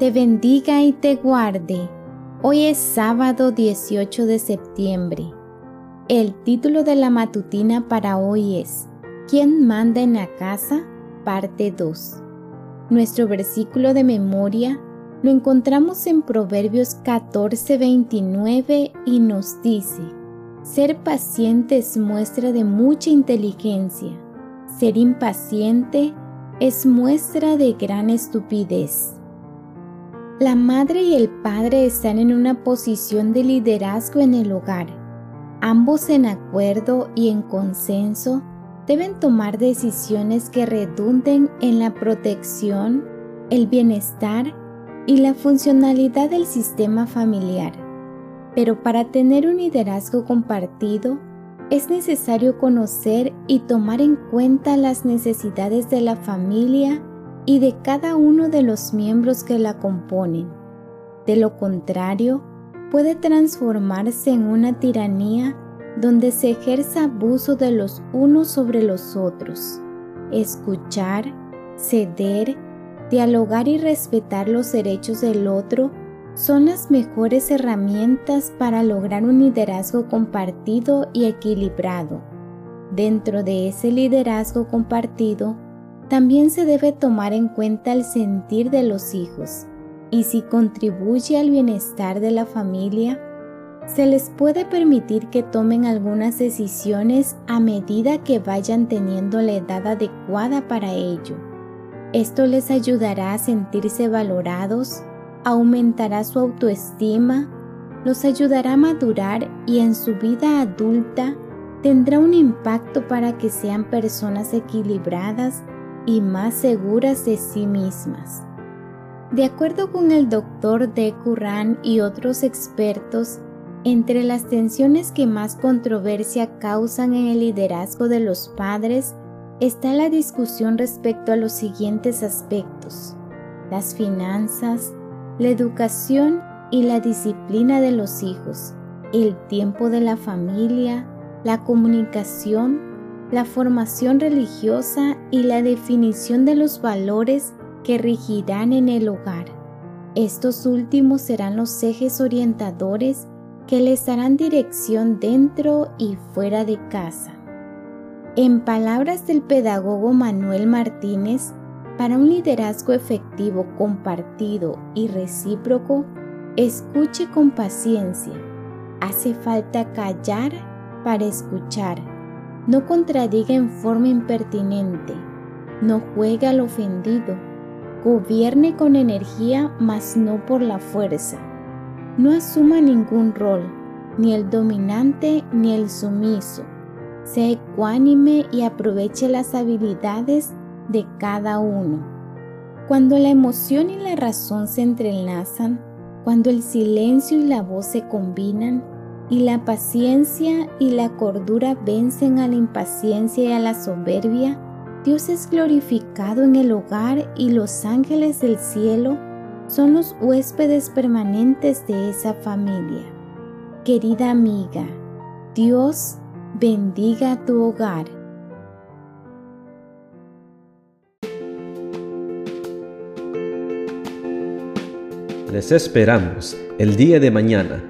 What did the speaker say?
te bendiga y te guarde. Hoy es sábado 18 de septiembre. El título de la matutina para hoy es ¿Quién manda en la casa? Parte 2. Nuestro versículo de memoria lo encontramos en Proverbios 14:29 y nos dice, Ser paciente es muestra de mucha inteligencia, ser impaciente es muestra de gran estupidez. La madre y el padre están en una posición de liderazgo en el hogar. Ambos en acuerdo y en consenso deben tomar decisiones que redunden en la protección, el bienestar y la funcionalidad del sistema familiar. Pero para tener un liderazgo compartido, es necesario conocer y tomar en cuenta las necesidades de la familia y de cada uno de los miembros que la componen. De lo contrario, puede transformarse en una tiranía donde se ejerza abuso de los unos sobre los otros. Escuchar, ceder, dialogar y respetar los derechos del otro son las mejores herramientas para lograr un liderazgo compartido y equilibrado. Dentro de ese liderazgo compartido, también se debe tomar en cuenta el sentir de los hijos y si contribuye al bienestar de la familia, se les puede permitir que tomen algunas decisiones a medida que vayan teniendo la edad adecuada para ello. Esto les ayudará a sentirse valorados, aumentará su autoestima, los ayudará a madurar y en su vida adulta tendrá un impacto para que sean personas equilibradas y más seguras de sí mismas. De acuerdo con el doctor De Curran y otros expertos, entre las tensiones que más controversia causan en el liderazgo de los padres está la discusión respecto a los siguientes aspectos, las finanzas, la educación y la disciplina de los hijos, el tiempo de la familia, la comunicación, la formación religiosa y la definición de los valores que regirán en el hogar. Estos últimos serán los ejes orientadores que les darán dirección dentro y fuera de casa. En palabras del pedagogo Manuel Martínez, para un liderazgo efectivo, compartido y recíproco, escuche con paciencia. Hace falta callar para escuchar. No contradiga en forma impertinente. No juegue al ofendido. Gobierne con energía, mas no por la fuerza. No asuma ningún rol, ni el dominante ni el sumiso sea ecuánime y aproveche las habilidades de cada uno. Cuando la emoción y la razón se entrelazan, cuando el silencio y la voz se combinan, y la paciencia y la cordura vencen a la impaciencia y a la soberbia, Dios es glorificado en el hogar y los ángeles del cielo son los huéspedes permanentes de esa familia. Querida amiga, Dios bendiga tu hogar. Les esperamos el día de mañana